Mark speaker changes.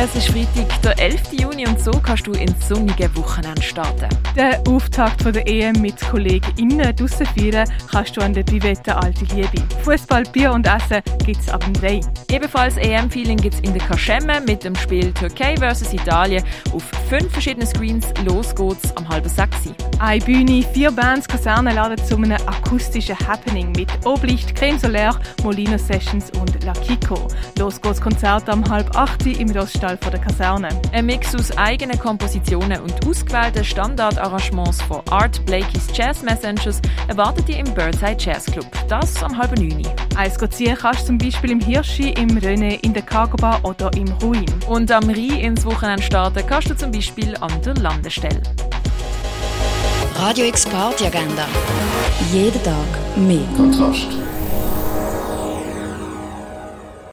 Speaker 1: Es ist Freitag, der 11. Juni und so kannst du ins sonnige Wochenende starten.
Speaker 2: Den Auftakt von der EM mit KollegInnen draussen feiern kannst du an der Bivette Alte Liebe. Fußball, Bier und Essen gibt es ab dem 3.
Speaker 1: Ebenfalls EM-Feeling gibt es in der Kaschemme mit dem Spiel Türkei vs. Italien auf fünf verschiedenen Screens. Los geht's am halben sechs.
Speaker 2: Eine Bühne, vier Bands, Kaserne laden zu einem akustischen Happening mit Oblicht, Creme Solaire, Molino Sessions und La Kiko. Los geht's Konzert am halb acht im Roststall von der Kaserne.
Speaker 1: Ein Mix aus eigenen Kompositionen und ausgewählten Standardarrangements von Art Blakey's Jazz Messengers erwartet ihr im Birdside Jazz Club. Das am halb neun.
Speaker 2: Eins ziehen kannst du zum Beispiel im Hirschi, im René, in der Cargo Bar oder im Ruin.
Speaker 1: Und am Rhein ins Wochenende starten kannst du zum Beispiel an der Landestelle.
Speaker 3: Radio X Party Agenda. Jeden Tag mehr.
Speaker 4: Kontrast.